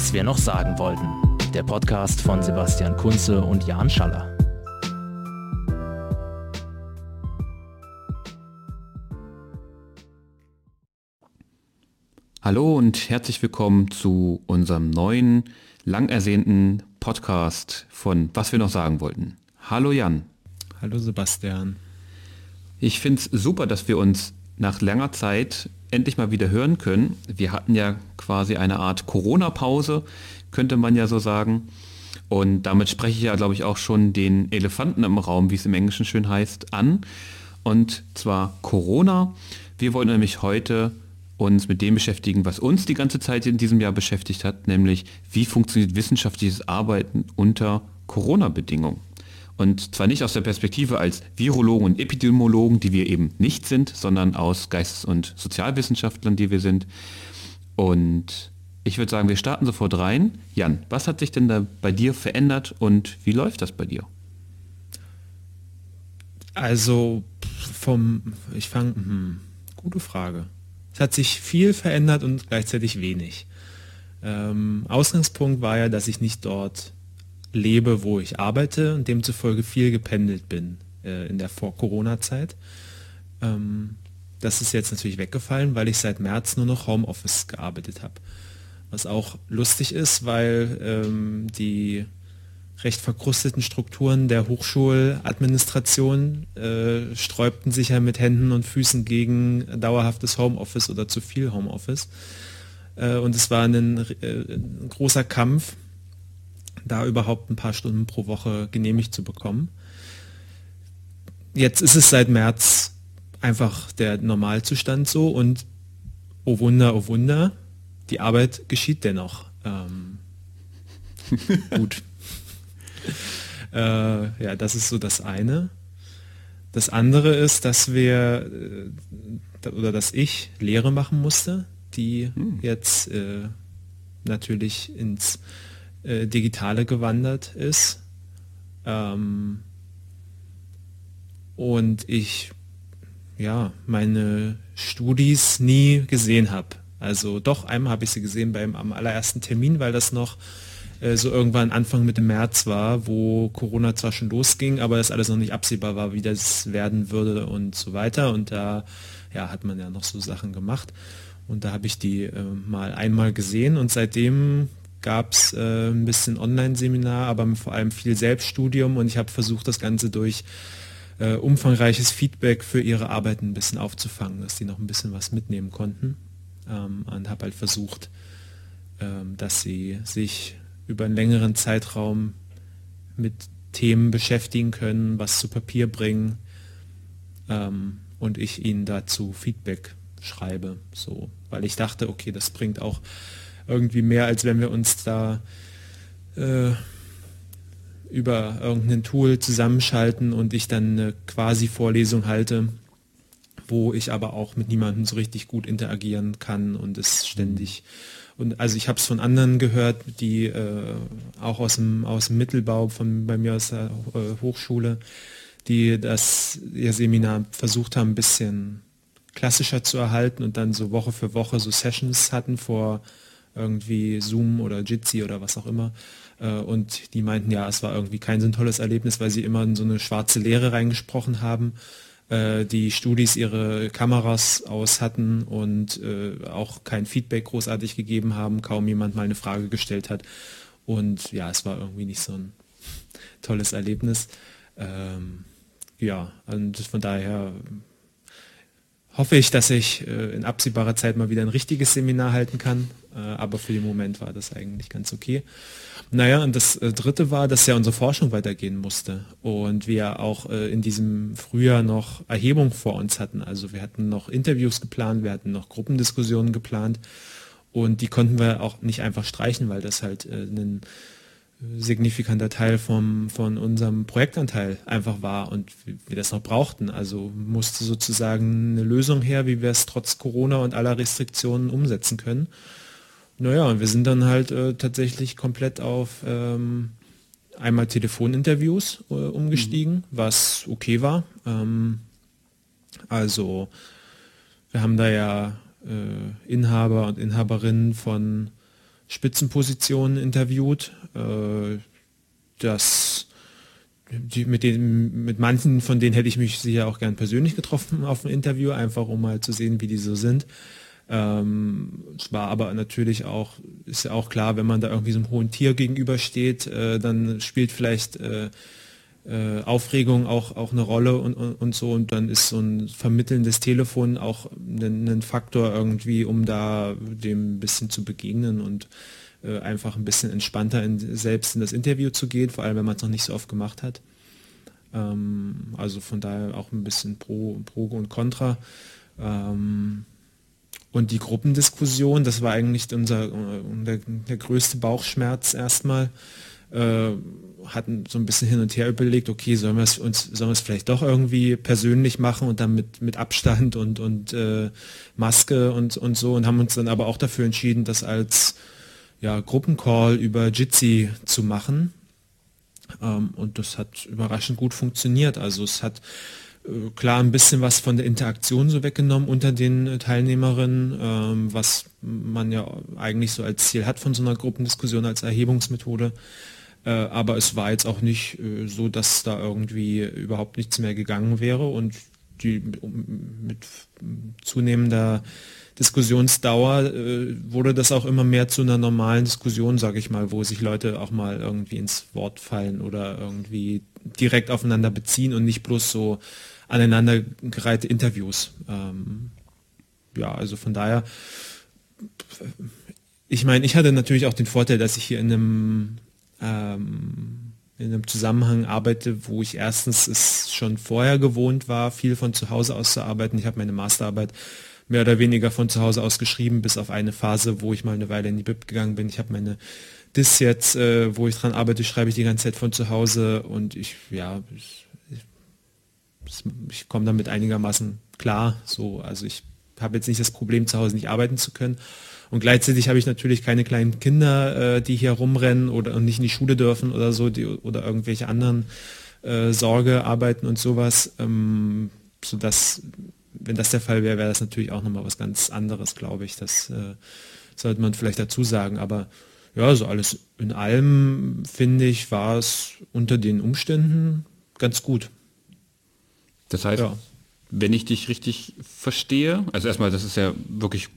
Was wir noch sagen wollten. Der Podcast von Sebastian Kunze und Jan Schaller. Hallo und herzlich willkommen zu unserem neuen, lang ersehnten Podcast von Was wir noch sagen wollten. Hallo Jan. Hallo Sebastian. Ich finde es super, dass wir uns nach langer Zeit endlich mal wieder hören können. Wir hatten ja quasi eine Art Corona-Pause, könnte man ja so sagen. Und damit spreche ich ja, glaube ich, auch schon den Elefanten im Raum, wie es im Englischen schön heißt, an. Und zwar Corona. Wir wollen nämlich heute uns mit dem beschäftigen, was uns die ganze Zeit in diesem Jahr beschäftigt hat, nämlich wie funktioniert wissenschaftliches Arbeiten unter Corona-Bedingungen. Und zwar nicht aus der Perspektive als Virologen und Epidemiologen, die wir eben nicht sind, sondern aus Geistes- und Sozialwissenschaftlern, die wir sind. Und ich würde sagen, wir starten sofort rein. Jan, was hat sich denn da bei dir verändert und wie läuft das bei dir? Also vom, ich fange, hm, gute Frage. Es hat sich viel verändert und gleichzeitig wenig. Ähm, Ausgangspunkt war ja, dass ich nicht dort lebe, wo ich arbeite und demzufolge viel gependelt bin äh, in der Vor-Corona-Zeit. Ähm, das ist jetzt natürlich weggefallen, weil ich seit März nur noch Homeoffice gearbeitet habe. Was auch lustig ist, weil ähm, die recht verkrusteten Strukturen der Hochschuladministration äh, sträubten sich ja mit Händen und Füßen gegen dauerhaftes Homeoffice oder zu viel Homeoffice. Äh, und es war ein, äh, ein großer Kampf, da überhaupt ein paar Stunden pro Woche genehmigt zu bekommen. Jetzt ist es seit März einfach der Normalzustand so und oh Wunder, oh Wunder, die Arbeit geschieht dennoch. Ähm, gut. äh, ja, das ist so das eine. Das andere ist, dass wir äh, oder dass ich Lehre machen musste, die hm. jetzt äh, natürlich ins äh, Digitale gewandert ist. Ähm, und ich ja meine Studis nie gesehen habe. Also doch, einmal habe ich sie gesehen beim am allerersten Termin, weil das noch äh, so irgendwann Anfang Mitte März war, wo Corona zwar schon losging, aber das alles noch nicht absehbar war, wie das werden würde und so weiter. Und da ja, hat man ja noch so Sachen gemacht. Und da habe ich die äh, mal einmal gesehen und seitdem gab es äh, ein bisschen Online-Seminar, aber vor allem viel Selbststudium. Und ich habe versucht, das Ganze durch äh, umfangreiches Feedback für ihre Arbeiten ein bisschen aufzufangen, dass die noch ein bisschen was mitnehmen konnten. Ähm, und habe halt versucht, ähm, dass sie sich über einen längeren Zeitraum mit Themen beschäftigen können, was zu Papier bringen ähm, und ich ihnen dazu Feedback schreibe, so, weil ich dachte, okay, das bringt auch irgendwie mehr, als wenn wir uns da äh, über irgendein Tool zusammenschalten und ich dann eine quasi Vorlesung halte, wo ich aber auch mit niemandem so richtig gut interagieren kann und es ständig und also ich habe es von anderen gehört, die äh, auch aus dem, aus dem Mittelbau von bei mir aus der äh, Hochschule, die das ihr Seminar versucht haben, ein bisschen klassischer zu erhalten und dann so Woche für Woche so Sessions hatten vor irgendwie Zoom oder Jitsi oder was auch immer. Äh, und die meinten, ja, es war irgendwie kein so ein tolles Erlebnis, weil sie immer in so eine schwarze Leere reingesprochen haben. Äh, die Studis ihre Kameras aus hatten und äh, auch kein Feedback großartig gegeben haben, kaum jemand mal eine Frage gestellt hat. Und ja, es war irgendwie nicht so ein tolles Erlebnis. Ähm, ja, und von daher hoffe ich, dass ich in absehbarer Zeit mal wieder ein richtiges Seminar halten kann. Äh, aber für den Moment war das eigentlich ganz okay. Naja, und das äh, Dritte war, dass ja unsere Forschung weitergehen musste und wir auch äh, in diesem Frühjahr noch Erhebung vor uns hatten. Also wir hatten noch Interviews geplant, wir hatten noch Gruppendiskussionen geplant und die konnten wir auch nicht einfach streichen, weil das halt ein signifikanter Teil vom, von unserem Projektanteil einfach war und wir das noch brauchten. Also musste sozusagen eine Lösung her, wie wir es trotz Corona und aller Restriktionen umsetzen können. Naja, wir sind dann halt äh, tatsächlich komplett auf ähm, einmal Telefoninterviews äh, umgestiegen, mhm. was okay war. Ähm, also wir haben da ja äh, Inhaber und Inhaberinnen von Spitzenpositionen interviewt. Äh, das die, mit, den, mit manchen von denen hätte ich mich sicher auch gern persönlich getroffen auf dem Interview, einfach um mal zu sehen, wie die so sind. Ähm, es war aber natürlich auch, ist ja auch klar, wenn man da irgendwie so einem hohen Tier gegenübersteht, äh, dann spielt vielleicht äh, äh, Aufregung auch, auch eine Rolle und, und, und, so und dann ist so ein vermittelndes Telefon auch ein, ein Faktor irgendwie, um da dem ein bisschen zu begegnen und äh, einfach ein bisschen entspannter in, selbst in das Interview zu gehen, vor allem wenn man es noch nicht so oft gemacht hat. Ähm, also von daher auch ein bisschen Pro, Pro und Contra. Ähm, und die Gruppendiskussion, das war eigentlich unser, äh, der, der größte Bauchschmerz erstmal. Äh, hatten so ein bisschen hin und her überlegt, okay, sollen wir es uns, sollen wir es vielleicht doch irgendwie persönlich machen und dann mit, mit Abstand und, und äh, Maske und, und so und haben uns dann aber auch dafür entschieden, das als ja, Gruppencall über Jitsi zu machen. Ähm, und das hat überraschend gut funktioniert. Also es hat klar ein bisschen was von der Interaktion so weggenommen unter den äh, Teilnehmerinnen, ähm, was man ja eigentlich so als Ziel hat von so einer Gruppendiskussion als Erhebungsmethode. Äh, aber es war jetzt auch nicht äh, so, dass da irgendwie überhaupt nichts mehr gegangen wäre und die mit zunehmender Diskussionsdauer äh, wurde das auch immer mehr zu einer normalen Diskussion, sage ich mal, wo sich Leute auch mal irgendwie ins Wort fallen oder irgendwie direkt aufeinander beziehen und nicht bloß so aneinandergereihte Interviews. Ähm, ja, also von daher, ich meine, ich hatte natürlich auch den Vorteil, dass ich hier in einem ähm, in einem Zusammenhang arbeite, wo ich erstens es schon vorher gewohnt war, viel von zu Hause aus zu arbeiten. Ich habe meine Masterarbeit mehr oder weniger von zu Hause aus geschrieben, bis auf eine Phase, wo ich mal eine Weile in die BIP gegangen bin. Ich habe meine Dis jetzt, äh, wo ich dran arbeite, schreibe ich die ganze Zeit von zu Hause und ich, ja, ich, ich, ich komme damit einigermaßen klar. So, also ich habe jetzt nicht das Problem, zu Hause nicht arbeiten zu können. Und gleichzeitig habe ich natürlich keine kleinen Kinder, äh, die hier rumrennen oder nicht in die Schule dürfen oder so, die, oder irgendwelche anderen äh, Sorgearbeiten und sowas, ähm, sodass wenn das der Fall wäre, wäre das natürlich auch nochmal was ganz anderes, glaube ich. Das äh, sollte man vielleicht dazu sagen. Aber ja, so alles in allem, finde ich, war es unter den Umständen ganz gut. Das heißt, ja. wenn ich dich richtig verstehe, also erstmal, das ist ja wirklich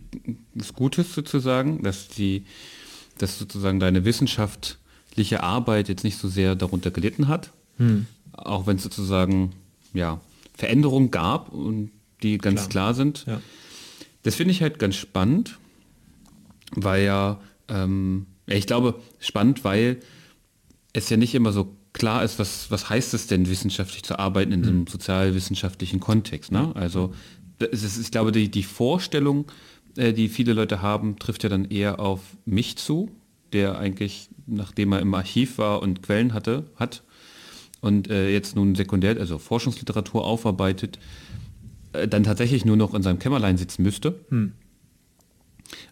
was Gutes sozusagen, dass die, dass sozusagen deine wissenschaftliche Arbeit jetzt nicht so sehr darunter gelitten hat, hm. auch wenn es sozusagen ja Veränderungen gab und die ganz klar, klar sind. Ja. Das finde ich halt ganz spannend, weil ja, ähm, ich glaube, spannend, weil es ja nicht immer so klar ist, was, was heißt es denn, wissenschaftlich zu arbeiten in mhm. einem sozialwissenschaftlichen Kontext. Ne? Also ist, ich glaube, die, die Vorstellung, äh, die viele Leute haben, trifft ja dann eher auf mich zu, der eigentlich, nachdem er im Archiv war und Quellen hatte, hat und äh, jetzt nun sekundär, also Forschungsliteratur aufarbeitet, äh, dann tatsächlich nur noch in seinem Kämmerlein sitzen müsste. Hm.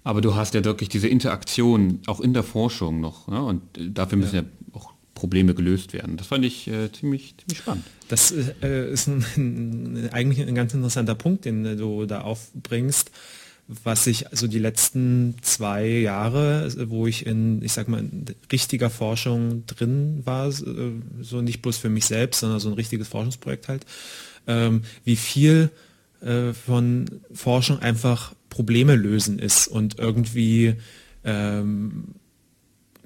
Aber du hast ja wirklich diese Interaktion auch in der Forschung noch. Ne? Und äh, dafür müssen ja. ja. auch Probleme gelöst werden. Das fand ich äh, ziemlich, ziemlich spannend. Das äh, ist ein, ein, eigentlich ein ganz interessanter Punkt, den du da aufbringst was ich also die letzten zwei Jahre, wo ich in, ich sag mal, in richtiger Forschung drin war, so nicht bloß für mich selbst, sondern so ein richtiges Forschungsprojekt halt, ähm, wie viel äh, von Forschung einfach Probleme lösen ist und irgendwie ähm,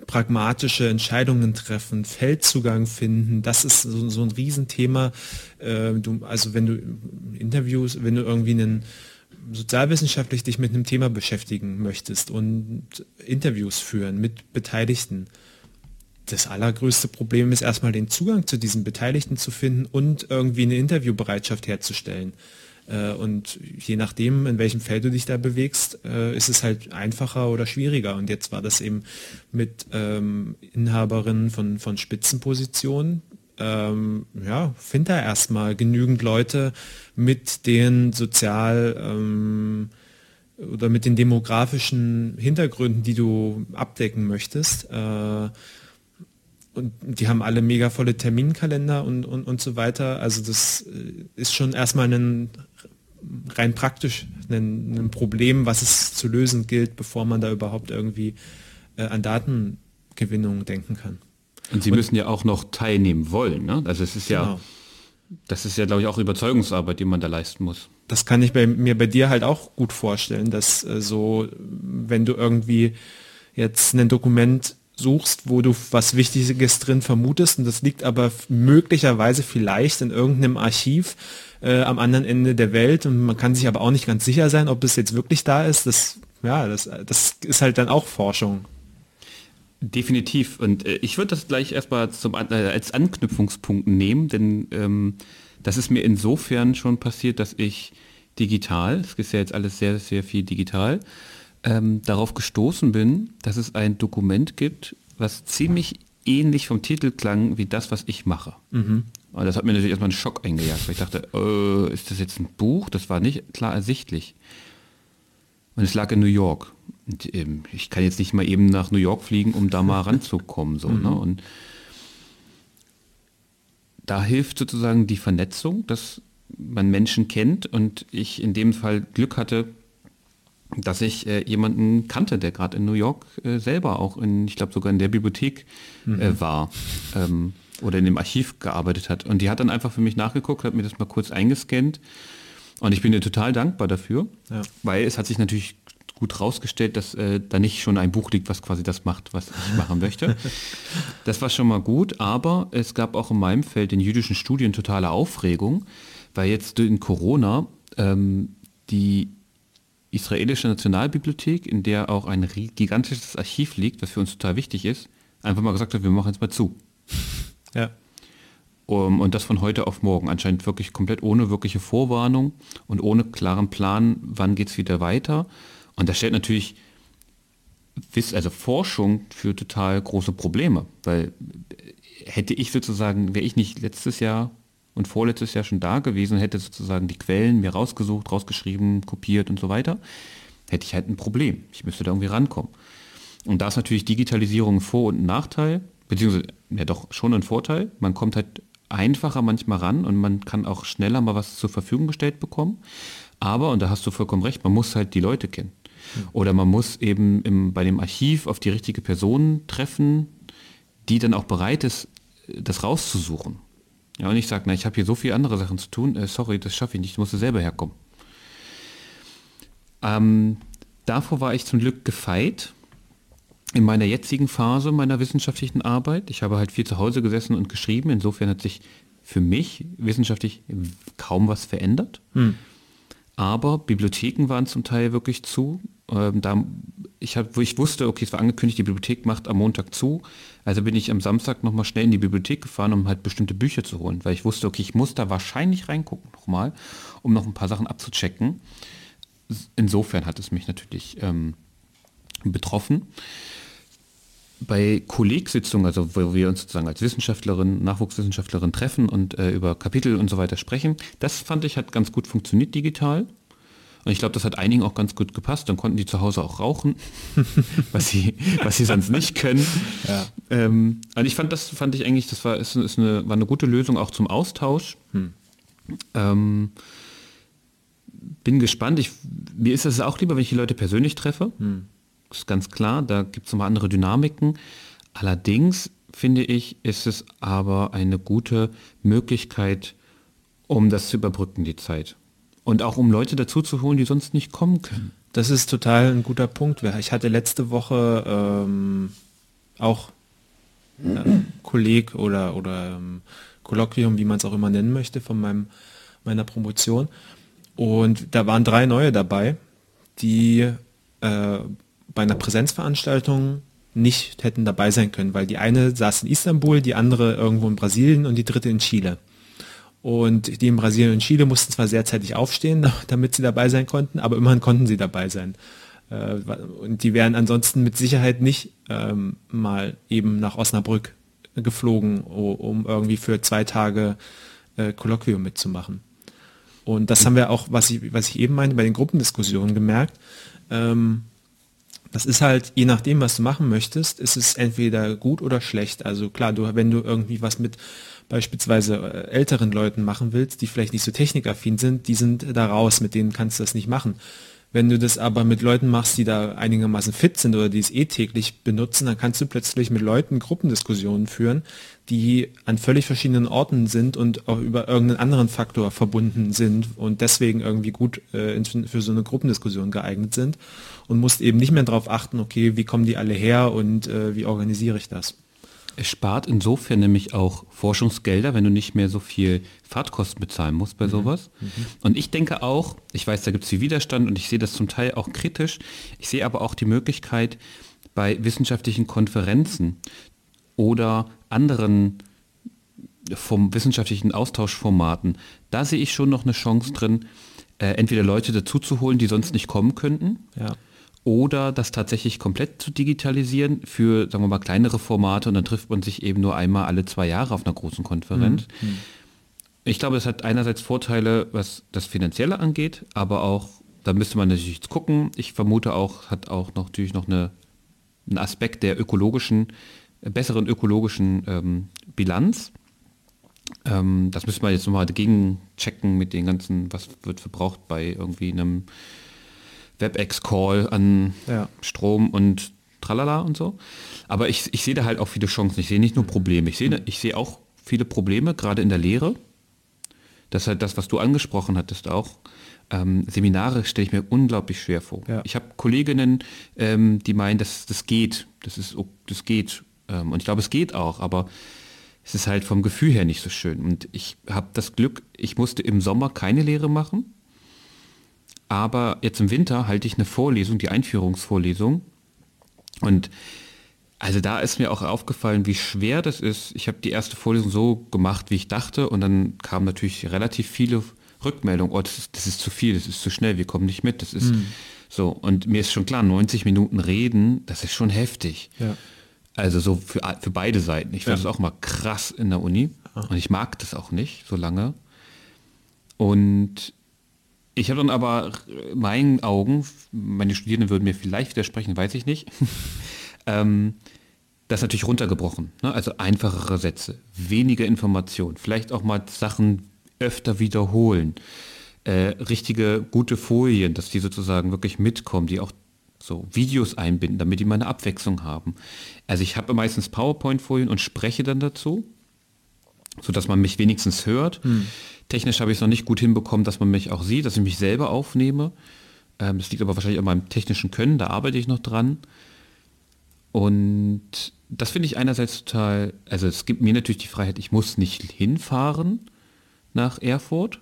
pragmatische Entscheidungen treffen, Feldzugang finden, das ist so, so ein Riesenthema. Äh, du, also wenn du Interviews, wenn du irgendwie einen sozialwissenschaftlich dich mit einem Thema beschäftigen möchtest und Interviews führen mit Beteiligten, das allergrößte Problem ist erstmal den Zugang zu diesen Beteiligten zu finden und irgendwie eine Interviewbereitschaft herzustellen. Äh, und je nachdem, in welchem Feld du dich da bewegst, äh, ist es halt einfacher oder schwieriger. Und jetzt war das eben mit ähm, Inhaberinnen von, von Spitzenpositionen. Ähm, ja, find da erstmal genügend Leute mit den sozial ähm, oder mit den demografischen Hintergründen, die du abdecken möchtest. Äh, und die haben alle mega volle Terminkalender und, und, und so weiter. Also das äh, ist schon erstmal ein rein praktisch ein, ein, Problem, was es zu lösen gilt, bevor man da überhaupt irgendwie äh, an Datengewinnung denken kann. Und Sie und, müssen ja auch noch teilnehmen wollen. Ne? Also es ist ja, genau. das ist ja, glaube ich, auch Überzeugungsarbeit, die man da leisten muss. Das kann ich bei, mir bei dir halt auch gut vorstellen, dass äh, so, wenn du irgendwie jetzt ein Dokument suchst, wo du was Wichtiges drin vermutest und das liegt aber möglicherweise vielleicht in irgendeinem Archiv äh, am anderen Ende der Welt und man kann sich aber auch nicht ganz sicher sein, ob es jetzt wirklich da ist. Das, ja, das, das ist halt dann auch Forschung. Definitiv. Und äh, ich würde das gleich erstmal zum, äh, als Anknüpfungspunkt nehmen, denn ähm, das ist mir insofern schon passiert, dass ich digital, es ist ja jetzt alles sehr, sehr viel digital, ähm, darauf gestoßen bin, dass es ein Dokument gibt, was ziemlich ähnlich vom Titel klang wie das, was ich mache. Mhm. Und das hat mir natürlich erstmal einen Schock eingejagt, weil ich dachte, äh, ist das jetzt ein Buch? Das war nicht klar ersichtlich. Und es lag in New York. Und, ähm, ich kann jetzt nicht mal eben nach New York fliegen, um da mal ranzukommen. So, ne? mhm. ne? Und da hilft sozusagen die Vernetzung, dass man Menschen kennt und ich in dem Fall Glück hatte, dass ich äh, jemanden kannte, der gerade in New York äh, selber auch in, ich glaube sogar in der Bibliothek äh, mhm. war ähm, oder in dem Archiv gearbeitet hat. Und die hat dann einfach für mich nachgeguckt, hat mir das mal kurz eingescannt. Und ich bin ihr total dankbar dafür, ja. weil es hat sich natürlich gut rausgestellt, dass äh, da nicht schon ein Buch liegt, was quasi das macht, was ich machen möchte. das war schon mal gut, aber es gab auch in meinem Feld in jüdischen Studien totale Aufregung, weil jetzt in Corona ähm, die israelische Nationalbibliothek, in der auch ein gigantisches Archiv liegt, was für uns total wichtig ist, einfach mal gesagt hat, wir machen jetzt mal zu. Ja. Um, und das von heute auf morgen. Anscheinend wirklich komplett ohne wirkliche Vorwarnung und ohne klaren Plan, wann geht es wieder weiter. Und das stellt natürlich also Forschung für total große Probleme, weil hätte ich sozusagen, wäre ich nicht letztes Jahr und vorletztes Jahr schon da gewesen, hätte sozusagen die Quellen mir rausgesucht, rausgeschrieben, kopiert und so weiter, hätte ich halt ein Problem. Ich müsste da irgendwie rankommen. Und da ist natürlich Digitalisierung ein Vor- und ein Nachteil, beziehungsweise ja doch schon ein Vorteil. Man kommt halt einfacher manchmal ran und man kann auch schneller mal was zur Verfügung gestellt bekommen. Aber, und da hast du vollkommen recht, man muss halt die Leute kennen. Oder man muss eben im, bei dem Archiv auf die richtige Person treffen, die dann auch bereit ist, das rauszusuchen. Ja, und ich sage, na, ich habe hier so viele andere Sachen zu tun, äh, sorry, das schaffe ich nicht, ich muss selber herkommen. Ähm, davor war ich zum Glück gefeit in meiner jetzigen Phase meiner wissenschaftlichen Arbeit. Ich habe halt viel zu Hause gesessen und geschrieben, insofern hat sich für mich wissenschaftlich kaum was verändert. Hm. Aber Bibliotheken waren zum Teil wirklich zu. Ähm, da, ich, hab, wo ich wusste, okay, es war angekündigt, die Bibliothek macht am Montag zu. Also bin ich am Samstag nochmal schnell in die Bibliothek gefahren, um halt bestimmte Bücher zu holen, weil ich wusste, okay, ich muss da wahrscheinlich reingucken nochmal, um noch ein paar Sachen abzuchecken. Insofern hat es mich natürlich ähm, betroffen. Bei Kollegsitzungen, also wo wir uns sozusagen als Wissenschaftlerin, Nachwuchswissenschaftlerin treffen und äh, über Kapitel und so weiter sprechen, das fand ich hat ganz gut funktioniert digital. Und ich glaube, das hat einigen auch ganz gut gepasst. Dann konnten die zu Hause auch rauchen, was sie, was sie sonst nicht können. Ja. Ähm, also ich fand, das fand ich eigentlich, das war, ist, ist eine, war eine gute Lösung auch zum Austausch. Hm. Ähm, bin gespannt. Ich, mir ist es auch lieber, wenn ich die Leute persönlich treffe. Hm. Das ist ganz klar. Da gibt es nochmal andere Dynamiken. Allerdings finde ich, ist es aber eine gute Möglichkeit, um das zu überbrücken, die Zeit. Und auch um Leute dazu zu holen, die sonst nicht kommen können. Das ist total ein guter Punkt. Ich hatte letzte Woche ähm, auch äh, Kolleg oder, oder ähm, Kolloquium, wie man es auch immer nennen möchte, von meinem, meiner Promotion. Und da waren drei neue dabei, die äh, bei einer Präsenzveranstaltung nicht hätten dabei sein können, weil die eine saß in Istanbul, die andere irgendwo in Brasilien und die dritte in Chile. Und die in Brasilien und Chile mussten zwar sehr zeitig aufstehen, damit sie dabei sein konnten, aber immerhin konnten sie dabei sein. Äh, und die wären ansonsten mit Sicherheit nicht ähm, mal eben nach Osnabrück geflogen, um irgendwie für zwei Tage äh, Kolloquium mitzumachen. Und das haben wir auch, was ich, was ich eben meinte, bei den Gruppendiskussionen gemerkt. Ähm, das ist halt, je nachdem, was du machen möchtest, ist es entweder gut oder schlecht. Also klar, du, wenn du irgendwie was mit beispielsweise äh, älteren Leuten machen willst, die vielleicht nicht so technikaffin sind, die sind da raus, mit denen kannst du das nicht machen. Wenn du das aber mit Leuten machst, die da einigermaßen fit sind oder die es eh täglich benutzen, dann kannst du plötzlich mit Leuten Gruppendiskussionen führen, die an völlig verschiedenen Orten sind und auch über irgendeinen anderen Faktor verbunden sind und deswegen irgendwie gut äh, für so eine Gruppendiskussion geeignet sind und musst eben nicht mehr darauf achten, okay, wie kommen die alle her und äh, wie organisiere ich das. Es spart insofern nämlich auch Forschungsgelder, wenn du nicht mehr so viel Fahrtkosten bezahlen musst bei mhm. sowas. Mhm. Und ich denke auch, ich weiß, da gibt es viel Widerstand und ich sehe das zum Teil auch kritisch. Ich sehe aber auch die Möglichkeit bei wissenschaftlichen Konferenzen oder anderen vom wissenschaftlichen Austauschformaten, da sehe ich schon noch eine Chance drin, äh, entweder Leute dazu zu holen, die sonst nicht kommen könnten. Ja oder das tatsächlich komplett zu digitalisieren für, sagen wir mal, kleinere Formate und dann trifft man sich eben nur einmal alle zwei Jahre auf einer großen Konferenz. Mhm. mhm. Ich glaube, es hat einerseits Vorteile, was das Finanzielle angeht, aber auch, da müsste man natürlich gucken. Ich vermute auch, hat auch noch, natürlich noch eine, einen Aspekt der ökologischen, besseren ökologischen ähm, Bilanz. Ähm, das müssen wir jetzt nochmal dagegen checken mit den ganzen, was wird verbraucht bei irgendwie einem WebEx-Call an ja. Strom und tralala und so. Aber ich, ich sehe da halt auch viele Chancen. Ich sehe nicht nur Probleme. Ich sehe, ich sehe auch viele Probleme, gerade in der Lehre. Das ist halt das, was du angesprochen hattest auch. Ähm, Seminare stelle ich mir unglaublich schwer vor. Ja. Ich habe Kolleginnen, ähm, die meinen, dass das geht. Das ist, das geht. Ähm, und ich glaube, es geht auch, aber es ist halt vom Gefühl her nicht so schön. Und ich habe das Glück, ich musste im Sommer keine Lehre machen. Aber jetzt im Winter halte ich eine Vorlesung, die Einführungsvorlesung. Und also da ist mir auch aufgefallen, wie schwer das ist. Ich habe die erste Vorlesung so gemacht, wie ich dachte. Und dann kamen natürlich relativ viele Rückmeldungen. Oh, das ist, das ist zu viel, das ist zu schnell, wir kommen nicht mit. Das ist mhm. so. Und mir ist schon klar, 90 Minuten reden, das ist schon heftig. Ja. Also so für, für beide Seiten. Ich finde es ja. auch mal krass in der Uni. Und ich mag das auch nicht so lange. Und ich habe dann aber in meinen Augen, meine Studierenden würden mir vielleicht widersprechen, weiß ich nicht, ähm, das natürlich runtergebrochen. Ne? Also einfachere Sätze, weniger Informationen, vielleicht auch mal Sachen öfter wiederholen, äh, richtige gute Folien, dass die sozusagen wirklich mitkommen, die auch so Videos einbinden, damit die mal eine Abwechslung haben. Also ich habe meistens PowerPoint-Folien und spreche dann dazu, sodass man mich wenigstens hört. Hm. Technisch habe ich es noch nicht gut hinbekommen, dass man mich auch sieht, dass ich mich selber aufnehme. Ähm, das liegt aber wahrscheinlich an meinem technischen Können, da arbeite ich noch dran. Und das finde ich einerseits total, also es gibt mir natürlich die Freiheit, ich muss nicht hinfahren nach Erfurt,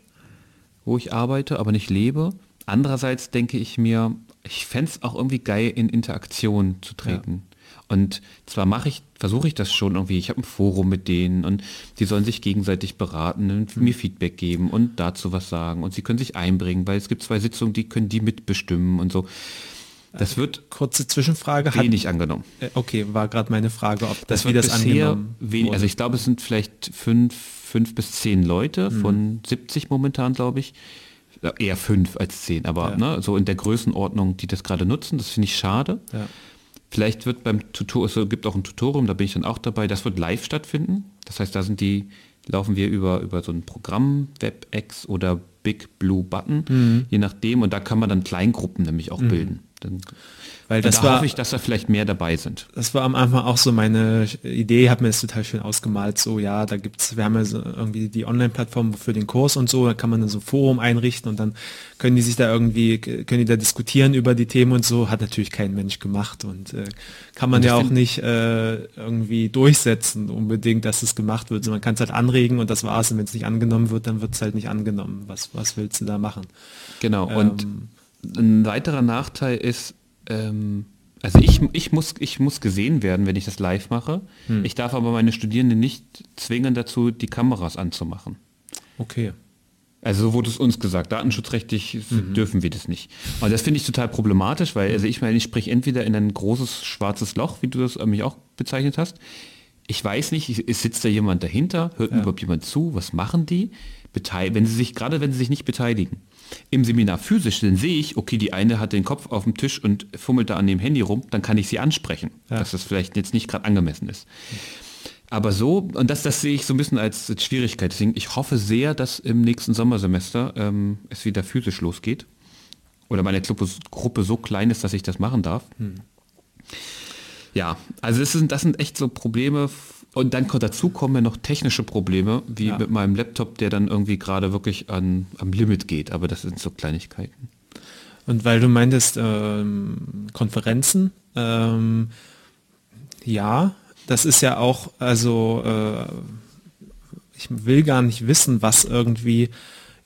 wo ich arbeite, aber nicht lebe. Andererseits denke ich mir, ich fände es auch irgendwie geil, in Interaktion zu treten. Und zwar mache ich, versuche ich das schon irgendwie, ich habe ein Forum mit denen und die sollen sich gegenseitig beraten und mhm. mir Feedback geben und dazu was sagen und sie können sich einbringen, weil es gibt zwei Sitzungen, die können die mitbestimmen und so. Das wird kurze Zwischenfrage wenig hat, angenommen. Äh, okay, war gerade meine Frage, ob das, das wie das angenommen wenig, Also ich glaube, es sind vielleicht fünf, fünf bis zehn Leute mhm. von 70 momentan, glaube ich. Eher fünf als zehn, aber ja. ne, so in der Größenordnung, die das gerade nutzen, das finde ich schade. Ja. Vielleicht wird beim Tutorial, es gibt auch ein Tutorium, da bin ich dann auch dabei, das wird live stattfinden. Das heißt, da sind die, laufen wir über, über so ein Programm, WebEx oder Big Blue Button, mhm. je nachdem. Und da kann man dann Kleingruppen nämlich auch mhm. bilden. Dann weil das da war, hoffe ich, dass da vielleicht mehr dabei sind. Das war am Anfang auch so meine Idee, habe mir das total schön ausgemalt. So, ja, da gibt's, wir haben ja so irgendwie die Online-Plattform für den Kurs und so, da kann man dann so ein Forum einrichten und dann können die sich da irgendwie, können die da diskutieren über die Themen und so. Hat natürlich kein Mensch gemacht und äh, kann man und ja auch nicht äh, irgendwie durchsetzen unbedingt, dass es gemacht wird. So, man kann es halt anregen und das war's. Und wenn es nicht angenommen wird, dann wird es halt nicht angenommen. Was, was willst du da machen? Genau. Und ähm, ein weiterer Nachteil ist, ähm, also ich, ich, muss, ich muss gesehen werden, wenn ich das live mache. Hm. Ich darf aber meine Studierenden nicht zwingen dazu, die Kameras anzumachen. Okay. Also so wurde es uns gesagt, datenschutzrechtlich mhm. dürfen wir das nicht. Und das finde ich total problematisch, weil also ich meine, ich spreche entweder in ein großes schwarzes Loch, wie du das mich auch bezeichnet hast. Ich weiß nicht, es sitzt da jemand dahinter, hört ja. überhaupt jemand zu, was machen die? Beteil wenn sie sich, gerade wenn sie sich nicht beteiligen. Im Seminar physisch, dann sehe ich, okay, die eine hat den Kopf auf dem Tisch und fummelt da an dem Handy rum, dann kann ich sie ansprechen, ja. dass das vielleicht jetzt nicht gerade angemessen ist. Aber so, und das, das sehe ich so ein bisschen als, als Schwierigkeit. Deswegen, ich hoffe sehr, dass im nächsten Sommersemester ähm, es wieder physisch losgeht. oder meine Gruppe, so klein ist, dass ich das machen darf. Hm. Ja, also das sind, das sind echt so Probleme. Und dann dazu kommen ja noch technische Probleme, wie ja. mit meinem Laptop, der dann irgendwie gerade wirklich an, am Limit geht. Aber das sind so Kleinigkeiten. Und weil du meintest, ähm, Konferenzen, ähm, ja, das ist ja auch, also äh, ich will gar nicht wissen, was irgendwie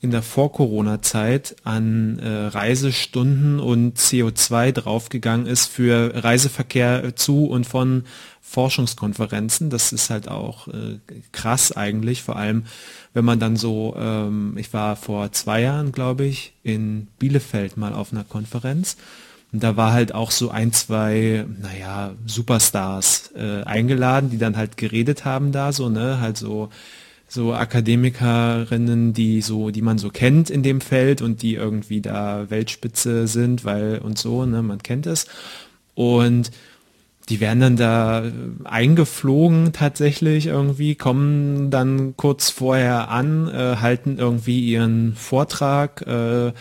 in der Vor-Corona-Zeit an äh, Reisestunden und CO2 draufgegangen ist für Reiseverkehr zu und von Forschungskonferenzen. Das ist halt auch äh, krass eigentlich, vor allem wenn man dann so, ähm, ich war vor zwei Jahren, glaube ich, in Bielefeld mal auf einer Konferenz und da war halt auch so ein, zwei, naja, Superstars äh, eingeladen, die dann halt geredet haben da, so, ne, halt so so Akademikerinnen, die so, die man so kennt in dem Feld und die irgendwie da Weltspitze sind, weil und so, ne, man kennt es. Und die werden dann da eingeflogen tatsächlich irgendwie, kommen dann kurz vorher an, äh, halten irgendwie ihren Vortrag, äh,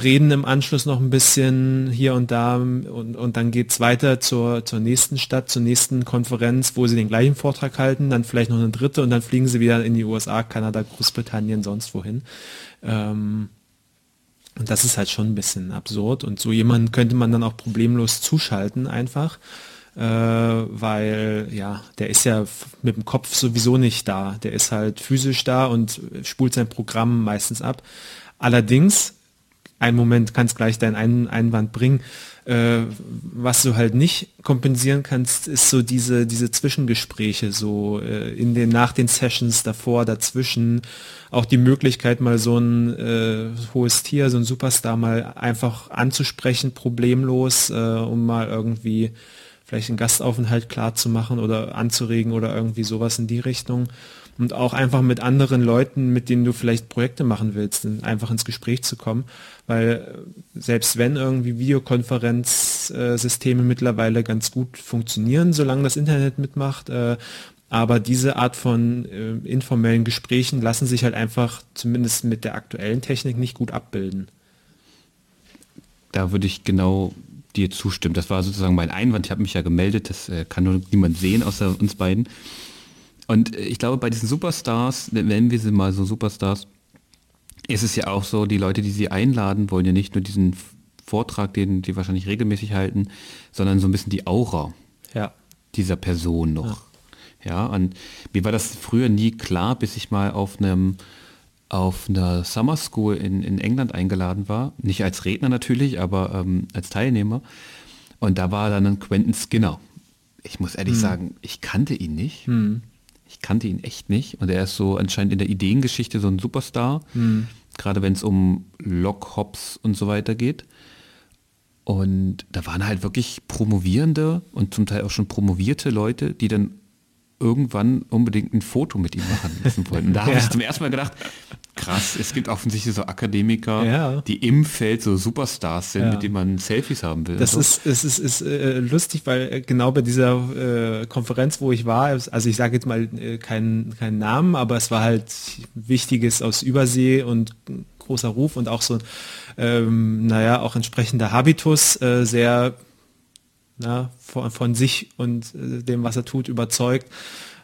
reden im Anschluss noch ein bisschen hier und da und, und dann es weiter zur, zur nächsten Stadt, zur nächsten Konferenz, wo sie den gleichen Vortrag halten, dann vielleicht noch eine dritte und dann fliegen sie wieder in die USA, Kanada, Großbritannien, sonst wohin. Ähm, und das ist halt schon ein bisschen absurd und so jemanden könnte man dann auch problemlos zuschalten einfach. Äh, weil ja, der ist ja mit dem Kopf sowieso nicht da. Der ist halt physisch da und spult sein Programm meistens ab. Allerdings einen Moment kannst gleich deinen Einwand bringen. Äh, was du halt nicht kompensieren kannst, ist so diese, diese Zwischengespräche, so äh, in den, nach den Sessions davor, dazwischen, auch die Möglichkeit, mal so ein äh, hohes Tier, so ein Superstar mal einfach anzusprechen, problemlos, äh, um mal irgendwie vielleicht einen Gastaufenthalt klar zu machen oder anzuregen oder irgendwie sowas in die Richtung und auch einfach mit anderen Leuten, mit denen du vielleicht Projekte machen willst, einfach ins Gespräch zu kommen, weil äh, selbst wenn irgendwie Videokonferenzsysteme mittlerweile ganz gut funktionieren, solange das Internet mitmacht, äh, aber diese Art von äh, informellen Gesprächen lassen sich halt einfach zumindest mit der aktuellen Technik nicht gut abbilden. Da würde ich genau dir zustimmen. Das war sozusagen mein Einwand. Ich habe mich ja gemeldet, das kann nur niemand sehen außer uns beiden. Und ich glaube, bei diesen Superstars, nennen wir sie mal so Superstars, ist es ja auch so, die Leute, die sie einladen, wollen ja nicht nur diesen Vortrag, den die wahrscheinlich regelmäßig halten, sondern so ein bisschen die Aura ja. dieser Person noch. Ja. ja, und mir war das früher nie klar, bis ich mal auf einem auf einer Summer School in, in England eingeladen war. Nicht als Redner natürlich, aber ähm, als Teilnehmer. Und da war dann ein Quentin Skinner. Ich muss ehrlich hm. sagen, ich kannte ihn nicht. Hm. Ich kannte ihn echt nicht und er ist so anscheinend in der Ideengeschichte so ein Superstar, mhm. gerade wenn es um Lockhops und so weiter geht. Und da waren halt wirklich promovierende und zum Teil auch schon promovierte Leute, die dann irgendwann unbedingt ein Foto mit ihm machen lassen wollten. Da habe ja. ich zum ersten Mal gedacht, krass, es gibt offensichtlich so Akademiker, ja. die im Feld so Superstars sind, ja. mit denen man Selfies haben will. Das so. ist, es ist, ist äh, lustig, weil äh, genau bei dieser äh, Konferenz, wo ich war, also ich sage jetzt mal äh, keinen keinen Namen, aber es war halt Wichtiges aus Übersee und großer Ruf und auch so, ähm, naja, auch entsprechender Habitus, äh, sehr na, von, von sich und äh, dem, was er tut, überzeugt.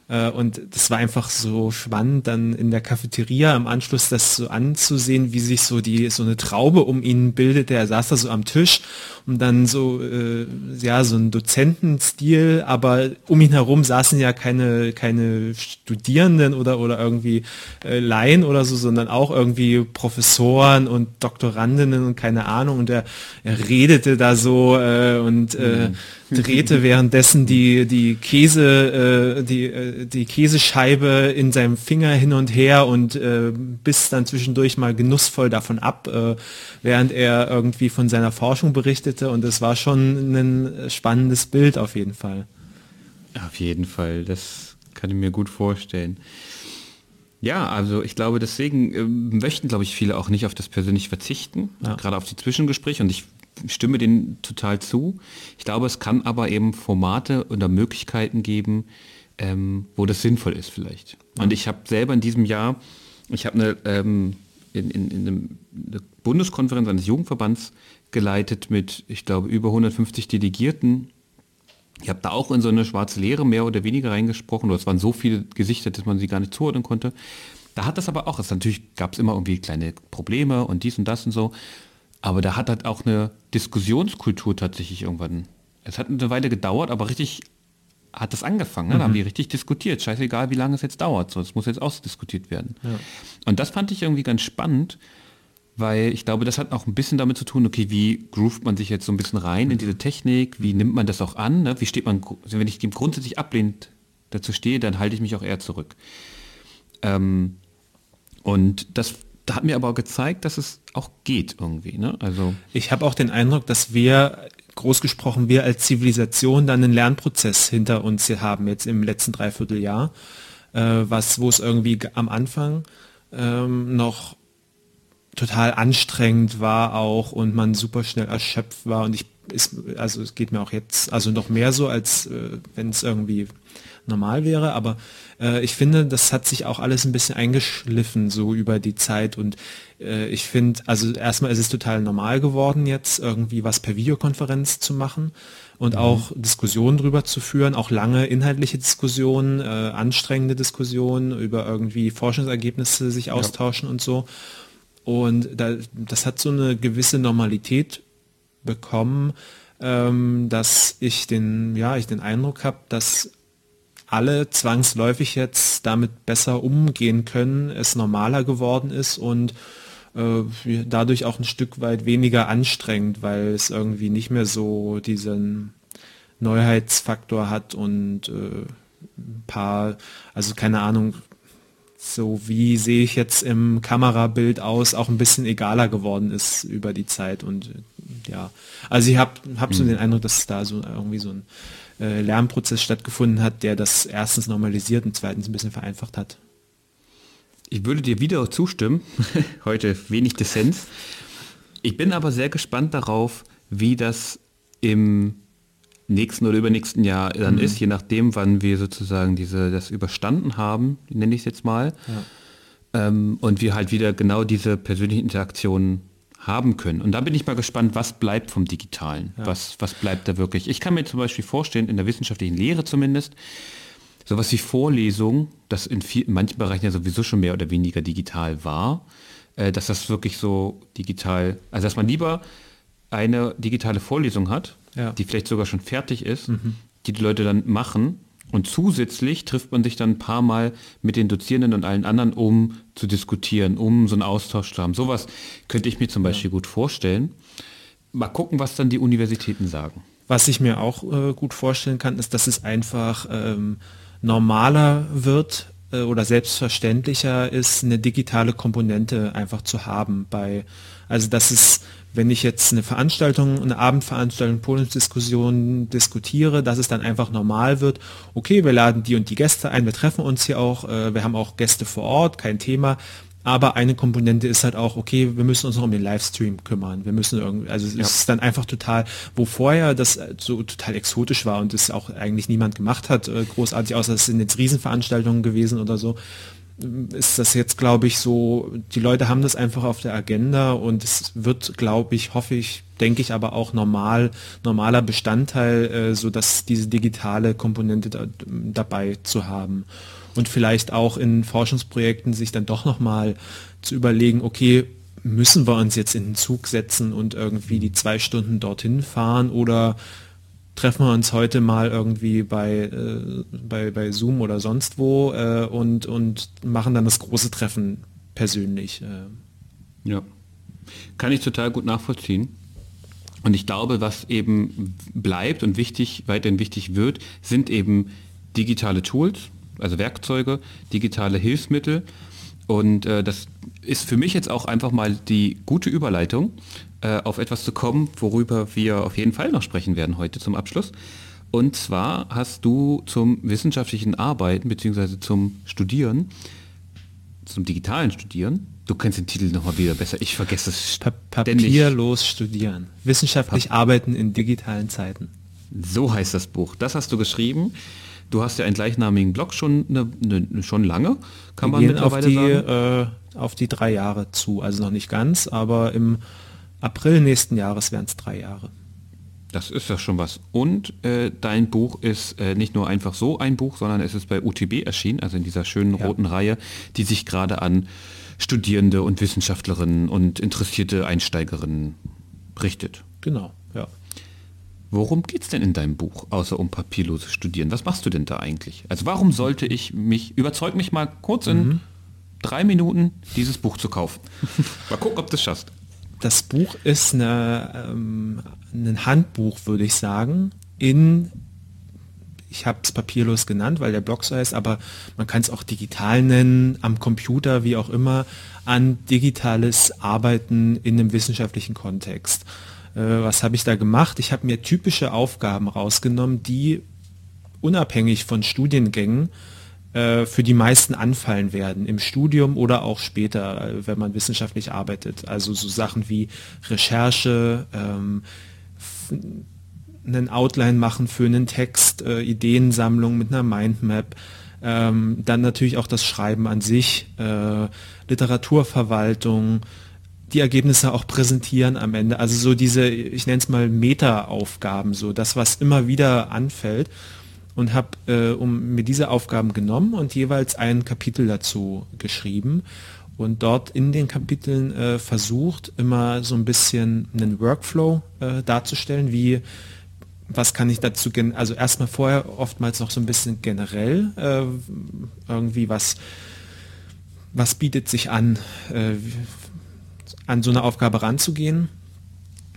Äh, und das war einfach so spannend, dann in der Cafeteria am Anschluss das so anzusehen, wie sich so die so eine Traube um ihn bildete. Er saß da so am Tisch und dann so äh, ja so ein Dozentenstil, aber um ihn herum saßen ja keine keine Studierenden oder oder irgendwie äh, Laien oder so, sondern auch irgendwie Professoren und Doktorandinnen und keine Ahnung. Und er, er redete da so äh, und äh, mhm drehte währenddessen die, die Käse, äh, die, äh, die Käsescheibe in seinem Finger hin und her und äh, biss dann zwischendurch mal genussvoll davon ab, äh, während er irgendwie von seiner Forschung berichtete und es war schon ein spannendes Bild auf jeden Fall. Auf jeden Fall, das kann ich mir gut vorstellen. Ja, also ich glaube, deswegen äh, möchten, glaube ich, viele auch nicht auf das persönlich verzichten, ja. gerade auf die Zwischengespräche. Und ich stimme denen total zu. Ich glaube, es kann aber eben Formate oder Möglichkeiten geben, ähm, wo das sinnvoll ist vielleicht. Und ich habe selber in diesem Jahr, ich habe eine, ähm, in, in, in eine Bundeskonferenz eines Jugendverbands geleitet mit, ich glaube, über 150 Delegierten. Ich habe da auch in so eine schwarze Leere mehr oder weniger reingesprochen, oder es waren so viele Gesichter, dass man sie gar nicht zuordnen konnte. Da hat das aber auch, es natürlich gab es immer irgendwie kleine Probleme und dies und das und so, aber da hat halt auch eine Diskussionskultur tatsächlich irgendwann. Es hat eine Weile gedauert, aber richtig hat das angefangen. Ne? Da haben die richtig diskutiert. Scheißegal, wie lange es jetzt dauert. So, es muss jetzt ausdiskutiert werden. Ja. Und das fand ich irgendwie ganz spannend, weil ich glaube, das hat auch ein bisschen damit zu tun, okay, wie groovt man sich jetzt so ein bisschen rein in diese Technik, wie nimmt man das auch an, ne? wie steht man, also wenn ich dem grundsätzlich ablehnt dazu stehe, dann halte ich mich auch eher zurück. Ähm, und das da hat mir aber auch gezeigt, dass es auch geht irgendwie. Ne? Also ich habe auch den Eindruck, dass wir groß gesprochen, wir als Zivilisation dann einen Lernprozess hinter uns haben, jetzt im letzten Dreivierteljahr, äh, was, wo es irgendwie am Anfang ähm, noch total anstrengend war auch und man super schnell erschöpft war. Und ich ist, also es geht mir auch jetzt, also noch mehr so, als äh, wenn es irgendwie normal wäre, aber äh, ich finde, das hat sich auch alles ein bisschen eingeschliffen so über die Zeit und äh, ich finde, also erstmal ist es total normal geworden jetzt irgendwie was per Videokonferenz zu machen und mhm. auch Diskussionen drüber zu führen, auch lange inhaltliche Diskussionen, äh, anstrengende Diskussionen über irgendwie Forschungsergebnisse sich austauschen ja. und so. Und da, das hat so eine gewisse Normalität bekommen, ähm, dass ich den, ja, ich den Eindruck habe, dass alle zwangsläufig jetzt damit besser umgehen können, es normaler geworden ist und äh, dadurch auch ein Stück weit weniger anstrengend, weil es irgendwie nicht mehr so diesen Neuheitsfaktor hat und äh, ein paar, also keine Ahnung, so wie sehe ich jetzt im Kamerabild aus, auch ein bisschen egaler geworden ist über die Zeit und ja, also ich habe hab so mhm. den Eindruck, dass da so irgendwie so ein äh, Lernprozess stattgefunden hat, der das erstens normalisiert und zweitens ein bisschen vereinfacht hat. Ich würde dir wieder zustimmen. Heute wenig Dissens. Ich bin aber sehr gespannt darauf, wie das im nächsten oder übernächsten Jahr dann mhm. ist, je nachdem, wann wir sozusagen diese, das überstanden haben, nenne ich es jetzt mal. Ja. Ähm, und wir halt wieder genau diese persönlichen Interaktionen haben können. Und da bin ich mal gespannt, was bleibt vom Digitalen? Ja. Was, was bleibt da wirklich? Ich kann mir zum Beispiel vorstellen, in der wissenschaftlichen Lehre zumindest, sowas wie Vorlesung, das in, viel, in manchen Bereichen ja sowieso schon mehr oder weniger digital war, äh, dass das wirklich so digital, also dass man lieber eine digitale Vorlesung hat, ja. die vielleicht sogar schon fertig ist, mhm. die die Leute dann machen und zusätzlich trifft man sich dann ein paar Mal mit den Dozierenden und allen anderen, um zu diskutieren, um so einen Austausch zu haben. Sowas könnte ich mir zum Beispiel ja. gut vorstellen. Mal gucken, was dann die Universitäten sagen. Was ich mir auch äh, gut vorstellen kann, ist, dass es einfach ähm, normaler wird äh, oder selbstverständlicher ist, eine digitale Komponente einfach zu haben bei, also dass es wenn ich jetzt eine Veranstaltung, eine Abendveranstaltung, Podiumsdiskussion diskutiere, dass es dann einfach normal wird, okay, wir laden die und die Gäste ein, wir treffen uns hier auch, äh, wir haben auch Gäste vor Ort, kein Thema, aber eine Komponente ist halt auch, okay, wir müssen uns noch um den Livestream kümmern. Wir müssen irgendwie, also es ja. ist dann einfach total, wo vorher das so total exotisch war und es auch eigentlich niemand gemacht hat, äh, großartig, außer es sind jetzt Riesenveranstaltungen gewesen oder so ist das jetzt, glaube ich, so, die Leute haben das einfach auf der Agenda und es wird, glaube ich, hoffe ich, denke ich, aber auch normal, normaler Bestandteil, äh, so dass diese digitale Komponente da, dabei zu haben. Und vielleicht auch in Forschungsprojekten sich dann doch nochmal zu überlegen, okay, müssen wir uns jetzt in den Zug setzen und irgendwie die zwei Stunden dorthin fahren oder treffen wir uns heute mal irgendwie bei, äh, bei, bei Zoom oder sonst wo äh, und, und machen dann das große Treffen persönlich. Äh. Ja, kann ich total gut nachvollziehen. Und ich glaube, was eben bleibt und wichtig, weiterhin wichtig wird, sind eben digitale Tools, also Werkzeuge, digitale Hilfsmittel. Und äh, das ist für mich jetzt auch einfach mal die gute Überleitung äh, auf etwas zu kommen, worüber wir auf jeden Fall noch sprechen werden heute zum Abschluss. Und zwar hast du zum wissenschaftlichen Arbeiten bzw. zum Studieren, zum digitalen Studieren, du kennst den Titel nochmal wieder besser, ich vergesse es pa Papierlos studieren. Wissenschaftlich Pap arbeiten in digitalen Zeiten. So heißt das Buch. Das hast du geschrieben Du hast ja einen gleichnamigen Blog schon, eine, eine, schon lange, kann man mittlerweile auf die, sagen. Äh, auf die drei Jahre zu, also noch nicht ganz, aber im April nächsten Jahres wären es drei Jahre. Das ist ja schon was. Und äh, dein Buch ist äh, nicht nur einfach so ein Buch, sondern es ist bei UTB erschienen, also in dieser schönen ja. roten Reihe, die sich gerade an Studierende und Wissenschaftlerinnen und interessierte Einsteigerinnen richtet. Genau, ja. Worum geht es denn in deinem Buch, außer um papierloses Studieren? Was machst du denn da eigentlich? Also warum sollte ich mich, überzeug mich mal kurz in mhm. drei Minuten, dieses Buch zu kaufen. mal gucken, ob du es schaffst. Das Buch ist eine, ähm, ein Handbuch, würde ich sagen, in ich habe es papierlos genannt, weil der Blog so heißt, aber man kann es auch digital nennen, am Computer, wie auch immer, an digitales Arbeiten in einem wissenschaftlichen Kontext. Äh, was habe ich da gemacht? Ich habe mir typische Aufgaben rausgenommen, die unabhängig von Studiengängen äh, für die meisten anfallen werden, im Studium oder auch später, äh, wenn man wissenschaftlich arbeitet. Also so Sachen wie Recherche, ähm, einen Outline machen für einen Text, äh, Ideensammlung mit einer Mindmap, ähm, dann natürlich auch das Schreiben an sich, äh, Literaturverwaltung, die Ergebnisse auch präsentieren am Ende. Also so diese, ich nenne es mal Meta-Aufgaben, so das, was immer wieder anfällt. Und habe äh, um, mir diese Aufgaben genommen und jeweils ein Kapitel dazu geschrieben und dort in den Kapiteln äh, versucht, immer so ein bisschen einen Workflow äh, darzustellen, wie was kann ich dazu, also erstmal vorher oftmals noch so ein bisschen generell, äh, irgendwie was, was bietet sich an, äh, an so eine Aufgabe ranzugehen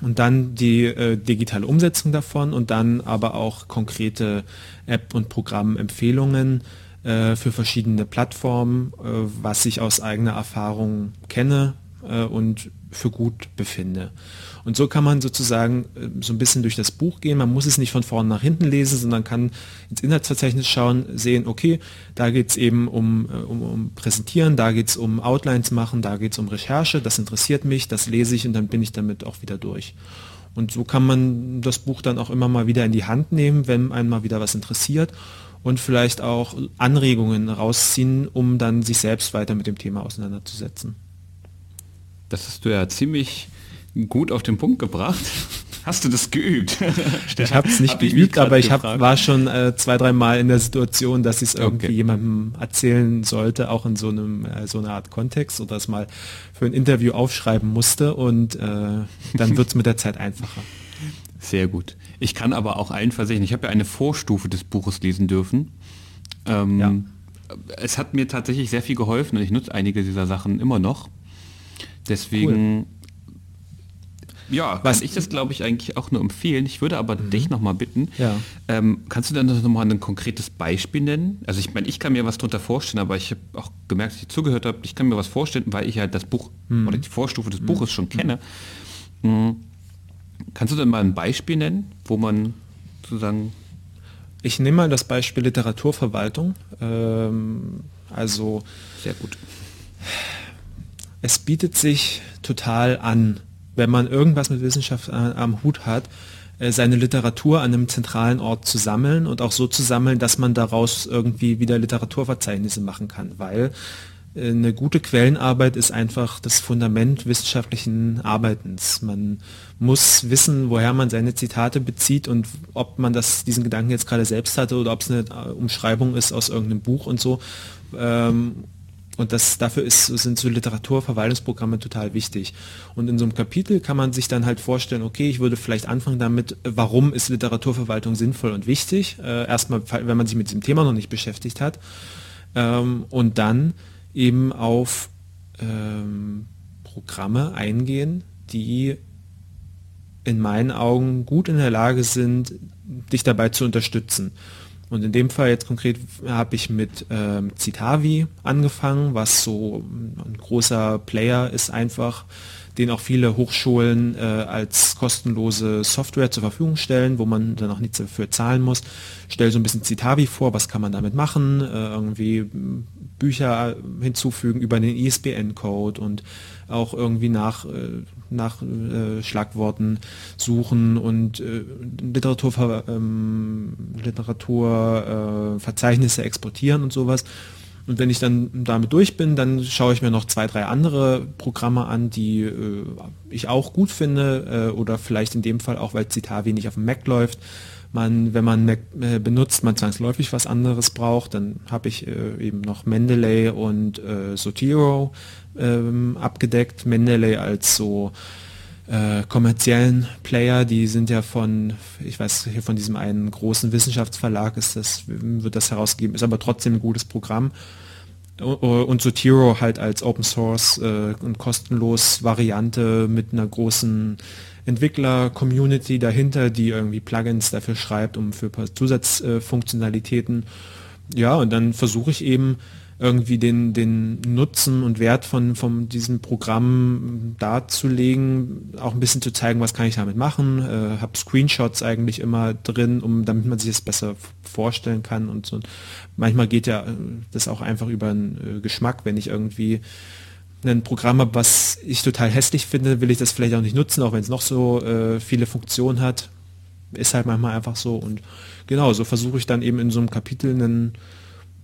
und dann die äh, digitale Umsetzung davon und dann aber auch konkrete App- und Programmempfehlungen äh, für verschiedene Plattformen, äh, was ich aus eigener Erfahrung kenne äh, und für gut befinde. Und so kann man sozusagen äh, so ein bisschen durch das Buch gehen. Man muss es nicht von vorne nach hinten lesen, sondern kann ins Inhaltsverzeichnis schauen, sehen, okay, da geht es eben um, äh, um, um, Präsentieren, da geht es um Outlines machen, da geht es um Recherche, das interessiert mich, das lese ich und dann bin ich damit auch wieder durch. Und so kann man das Buch dann auch immer mal wieder in die Hand nehmen, wenn einem mal wieder was interessiert und vielleicht auch Anregungen rausziehen, um dann sich selbst weiter mit dem Thema auseinanderzusetzen. Das hast du ja ziemlich gut auf den Punkt gebracht. Hast du das geübt? ich habe es nicht hab geübt, aber ich hab, war schon äh, zwei, drei Mal in der Situation, dass ich es irgendwie okay. jemandem erzählen sollte, auch in so einem äh, so einer Art Kontext oder es mal für ein Interview aufschreiben musste und äh, dann wird es mit der Zeit einfacher. Sehr gut. Ich kann aber auch allen versichern, ich habe ja eine Vorstufe des Buches lesen dürfen. Ähm, ja. Es hat mir tatsächlich sehr viel geholfen und ich nutze einige dieser Sachen immer noch. Deswegen cool ja, was ich das glaube ich eigentlich auch nur empfehlen. Ich würde aber mhm. dich noch mal bitten, ja. ähm, kannst du dann noch mal ein konkretes Beispiel nennen? Also ich meine, ich kann mir was darunter vorstellen, aber ich habe auch gemerkt, dass ich zugehört habe, ich kann mir was vorstellen, weil ich halt das Buch mhm. oder die Vorstufe des mhm. Buches schon kenne. Mhm. Kannst du denn mal ein Beispiel nennen, wo man sozusagen... Ich nehme mal das Beispiel Literaturverwaltung. Ähm, also... Sehr gut. Es bietet sich total an, wenn man irgendwas mit Wissenschaft äh, am Hut hat, äh, seine Literatur an einem zentralen Ort zu sammeln und auch so zu sammeln, dass man daraus irgendwie wieder Literaturverzeichnisse machen kann, weil äh, eine gute Quellenarbeit ist einfach das Fundament wissenschaftlichen Arbeitens. Man muss wissen, woher man seine Zitate bezieht und ob man das, diesen Gedanken jetzt gerade selbst hatte oder ob es eine Umschreibung ist aus irgendeinem Buch und so. Ähm, und das, dafür ist, sind so Literaturverwaltungsprogramme total wichtig. Und in so einem Kapitel kann man sich dann halt vorstellen, okay, ich würde vielleicht anfangen damit, warum ist Literaturverwaltung sinnvoll und wichtig? Äh, erstmal, wenn man sich mit diesem Thema noch nicht beschäftigt hat. Ähm, und dann eben auf ähm, Programme eingehen, die in meinen Augen gut in der Lage sind, dich dabei zu unterstützen. Und in dem Fall jetzt konkret habe ich mit ähm, Citavi angefangen, was so ein großer Player ist einfach, den auch viele Hochschulen äh, als kostenlose Software zur Verfügung stellen, wo man dann auch nichts dafür zahlen muss. Stell so ein bisschen Citavi vor, was kann man damit machen, äh, irgendwie Bücher hinzufügen über den ISBN-Code und auch irgendwie nach, äh, nach äh, Schlagworten suchen und äh, Literatur, ähm, Literatur, äh, exportieren und sowas. Und wenn ich dann damit durch bin, dann schaue ich mir noch zwei, drei andere Programme an, die äh, ich auch gut finde äh, oder vielleicht in dem Fall auch, weil Citavi nicht auf dem Mac läuft. Man, wenn man Mac äh, benutzt, man zwangsläufig was anderes braucht, dann habe ich äh, eben noch Mendeley und äh, Sotiro ähm, abgedeckt. Mendeley als so äh, kommerziellen Player, die sind ja von, ich weiß hier von diesem einen großen Wissenschaftsverlag ist das, wird das herausgegeben, ist aber trotzdem ein gutes Programm. Und Sotiro halt als Open Source äh, und kostenlos Variante mit einer großen Entwickler-Community dahinter, die irgendwie Plugins dafür schreibt, um für Zusatzfunktionalitäten. ja, und dann versuche ich eben irgendwie den, den Nutzen und Wert von, von diesem Programm darzulegen, auch ein bisschen zu zeigen, was kann ich damit machen. Äh, habe Screenshots eigentlich immer drin, um damit man sich das besser vorstellen kann und so. Manchmal geht ja äh, das auch einfach über den äh, Geschmack, wenn ich irgendwie ein Programm habe, was ich total hässlich finde, will ich das vielleicht auch nicht nutzen, auch wenn es noch so äh, viele Funktionen hat. Ist halt manchmal einfach so und genau, so versuche ich dann eben in so einem Kapitel einen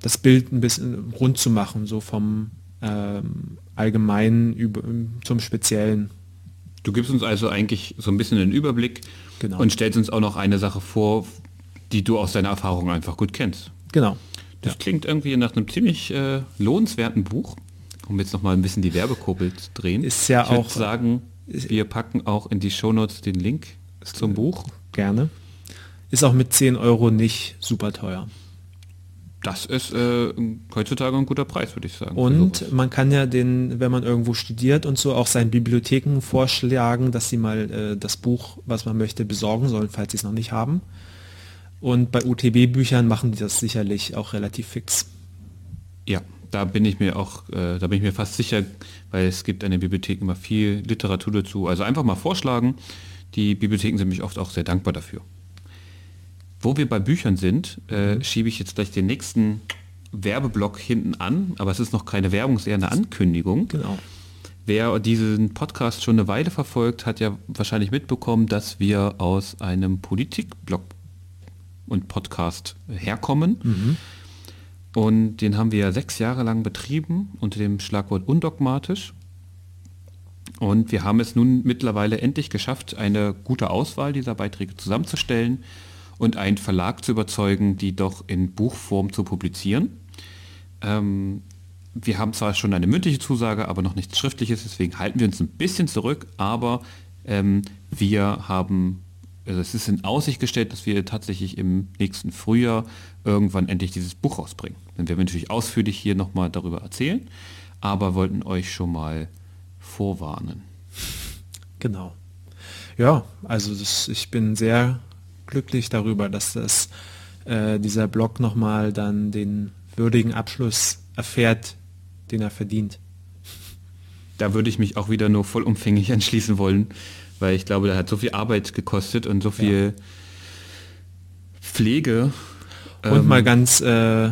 das Bild ein bisschen rund zu machen, so vom ähm, Allgemeinen über, zum Speziellen. Du gibst uns also eigentlich so ein bisschen einen Überblick genau. und stellst uns auch noch eine Sache vor, die du aus deiner Erfahrung einfach gut kennst. Genau. Das ja. klingt irgendwie nach einem ziemlich äh, lohnenswerten Buch, um jetzt noch mal ein bisschen die Werbekurbel zu drehen. Ist ja ich auch sagen, wir packen auch in die Shownotes den Link zum Buch. Gerne. Ist auch mit 10 Euro nicht super teuer das ist äh, heutzutage ein guter Preis, würde ich sagen. Und man kann ja den, wenn man irgendwo studiert und so, auch seinen Bibliotheken vorschlagen, dass sie mal äh, das Buch, was man möchte, besorgen sollen, falls sie es noch nicht haben. Und bei UTB-Büchern machen die das sicherlich auch relativ fix. Ja, da bin ich mir auch, äh, da bin ich mir fast sicher, weil es gibt in den Bibliotheken immer viel Literatur dazu. Also einfach mal vorschlagen. Die Bibliotheken sind mich oft auch sehr dankbar dafür. Wo wir bei Büchern sind, äh, mhm. schiebe ich jetzt gleich den nächsten Werbeblock hinten an, aber es ist noch keine Werbung, es ist eher eine Ankündigung. Genau. Wer diesen Podcast schon eine Weile verfolgt, hat ja wahrscheinlich mitbekommen, dass wir aus einem Politikblog und Podcast herkommen. Mhm. Und den haben wir sechs Jahre lang betrieben unter dem Schlagwort undogmatisch. Und wir haben es nun mittlerweile endlich geschafft, eine gute Auswahl dieser Beiträge zusammenzustellen und einen Verlag zu überzeugen, die doch in Buchform zu publizieren. Ähm, wir haben zwar schon eine mündliche Zusage, aber noch nichts Schriftliches, deswegen halten wir uns ein bisschen zurück, aber ähm, wir haben, also es ist in Aussicht gestellt, dass wir tatsächlich im nächsten Frühjahr irgendwann endlich dieses Buch rausbringen. Dann werden wir natürlich ausführlich hier nochmal darüber erzählen, aber wollten euch schon mal vorwarnen. Genau. Ja, also das, ich bin sehr glücklich darüber, dass das, äh, dieser Blog nochmal dann den würdigen Abschluss erfährt, den er verdient. Da würde ich mich auch wieder nur vollumfänglich anschließen wollen, weil ich glaube, der hat so viel Arbeit gekostet und so viel ja. Pflege. Und ähm, mal ganz, äh,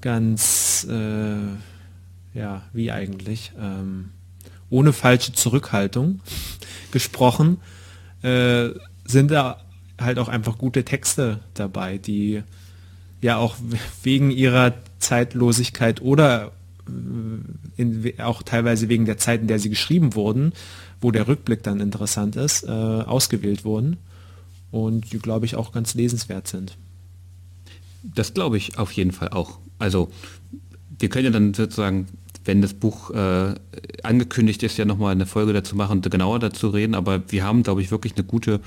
ganz, äh, ja, wie eigentlich, ähm, ohne falsche Zurückhaltung gesprochen, äh, sind da halt auch einfach gute Texte dabei, die ja auch wegen ihrer Zeitlosigkeit oder in, auch teilweise wegen der Zeit, in der sie geschrieben wurden, wo der Rückblick dann interessant ist, äh, ausgewählt wurden und die, glaube ich, auch ganz lesenswert sind. Das glaube ich auf jeden Fall auch. Also wir können ja dann sozusagen, wenn das Buch äh, angekündigt ist, ja nochmal eine Folge dazu machen, genauer dazu reden, aber wir haben, glaube ich, wirklich eine gute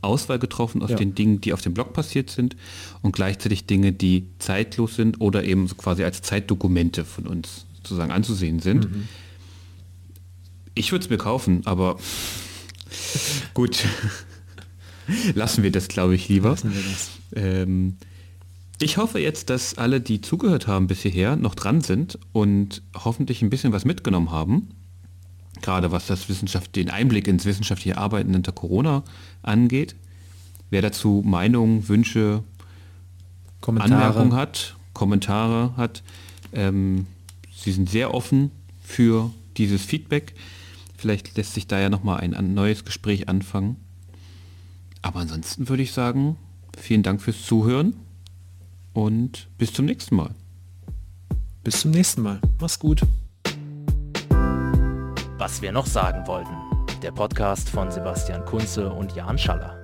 Auswahl getroffen aus ja. den Dingen, die auf dem Blog passiert sind und gleichzeitig Dinge, die zeitlos sind oder eben so quasi als Zeitdokumente von uns sozusagen anzusehen sind. Mhm. Ich würde es mir kaufen, aber gut. Lassen wir das, glaube ich, lieber. Ähm, ich hoffe jetzt, dass alle, die zugehört haben bis hierher, noch dran sind und hoffentlich ein bisschen was mitgenommen haben gerade was das Wissenschaft, den Einblick ins wissenschaftliche Arbeiten unter Corona angeht. Wer dazu Meinungen, Wünsche, Kommentare. Anmerkungen hat, Kommentare hat, ähm, sie sind sehr offen für dieses Feedback. Vielleicht lässt sich da ja nochmal ein, ein neues Gespräch anfangen. Aber ansonsten würde ich sagen, vielen Dank fürs Zuhören und bis zum nächsten Mal. Bis zum nächsten Mal. Mach's gut. Was wir noch sagen wollten. Der Podcast von Sebastian Kunze und Jan Schaller.